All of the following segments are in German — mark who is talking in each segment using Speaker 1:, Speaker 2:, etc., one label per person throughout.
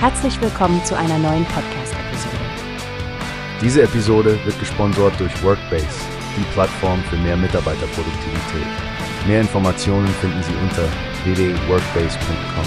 Speaker 1: Herzlich willkommen zu einer neuen Podcast-Episode.
Speaker 2: Diese Episode wird gesponsert durch Workbase, die Plattform für mehr Mitarbeiterproduktivität. Mehr Informationen finden Sie unter www.workbase.com.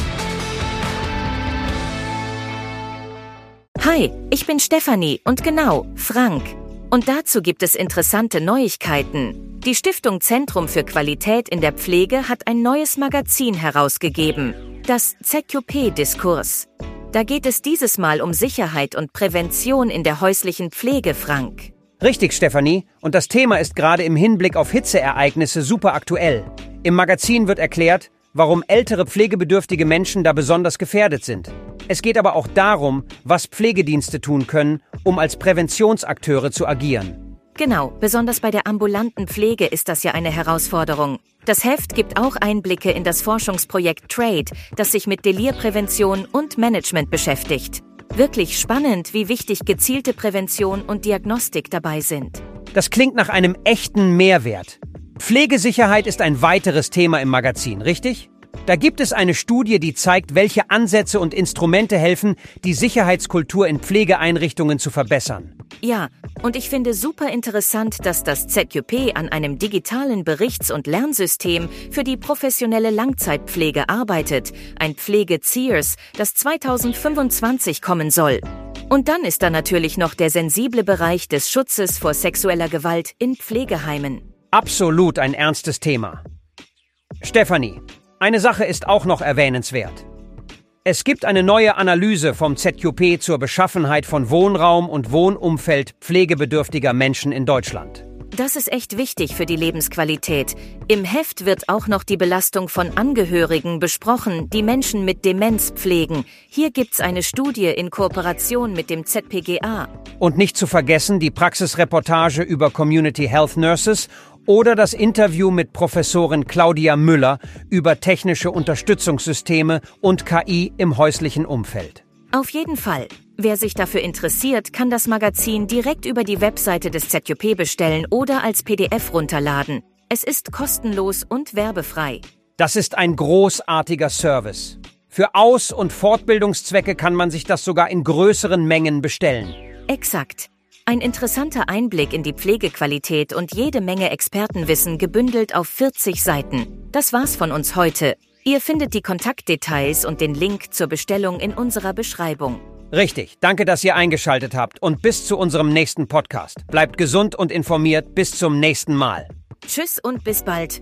Speaker 3: Hi, ich bin Stefanie und genau, Frank. Und dazu gibt es interessante Neuigkeiten. Die Stiftung Zentrum für Qualität in der Pflege hat ein neues Magazin herausgegeben, das ZQP-Diskurs. Da geht es dieses Mal um Sicherheit und Prävention in der häuslichen Pflege, Frank.
Speaker 4: Richtig, Stefanie. Und das Thema ist gerade im Hinblick auf Hitzeereignisse super aktuell. Im Magazin wird erklärt, warum ältere pflegebedürftige Menschen da besonders gefährdet sind. Es geht aber auch darum, was Pflegedienste tun können, um als Präventionsakteure zu agieren.
Speaker 3: Genau, besonders bei der ambulanten Pflege ist das ja eine Herausforderung. Das Heft gibt auch Einblicke in das Forschungsprojekt Trade, das sich mit Delirprävention und Management beschäftigt. Wirklich spannend, wie wichtig gezielte Prävention und Diagnostik dabei sind.
Speaker 4: Das klingt nach einem echten Mehrwert. Pflegesicherheit ist ein weiteres Thema im Magazin, richtig? Da gibt es eine Studie, die zeigt, welche Ansätze und Instrumente helfen, die Sicherheitskultur in Pflegeeinrichtungen zu verbessern.
Speaker 3: Ja, und ich finde super interessant, dass das ZQP an einem digitalen Berichts- und Lernsystem für die professionelle Langzeitpflege arbeitet, ein Pflege-Sears, das 2025 kommen soll. Und dann ist da natürlich noch der sensible Bereich des Schutzes vor sexueller Gewalt in Pflegeheimen.
Speaker 4: Absolut ein ernstes Thema. Stefanie, eine Sache ist auch noch erwähnenswert. Es gibt eine neue Analyse vom ZQP zur Beschaffenheit von Wohnraum und Wohnumfeld pflegebedürftiger Menschen in Deutschland.
Speaker 3: Das ist echt wichtig für die Lebensqualität. Im Heft wird auch noch die Belastung von Angehörigen besprochen, die Menschen mit Demenz pflegen. Hier gibt's eine Studie in Kooperation mit dem ZPGA.
Speaker 4: Und nicht zu vergessen die Praxisreportage über Community Health Nurses oder das Interview mit Professorin Claudia Müller über technische Unterstützungssysteme und KI im häuslichen Umfeld.
Speaker 3: Auf jeden Fall. Wer sich dafür interessiert, kann das Magazin direkt über die Webseite des ZJP bestellen oder als PDF runterladen. Es ist kostenlos und werbefrei.
Speaker 4: Das ist ein großartiger Service. Für Aus- und Fortbildungszwecke kann man sich das sogar in größeren Mengen bestellen.
Speaker 3: Exakt. Ein interessanter Einblick in die Pflegequalität und jede Menge Expertenwissen gebündelt auf 40 Seiten. Das war's von uns heute. Ihr findet die Kontaktdetails und den Link zur Bestellung in unserer Beschreibung.
Speaker 4: Richtig. Danke, dass ihr eingeschaltet habt und bis zu unserem nächsten Podcast. Bleibt gesund und informiert. Bis zum nächsten Mal.
Speaker 3: Tschüss und bis bald.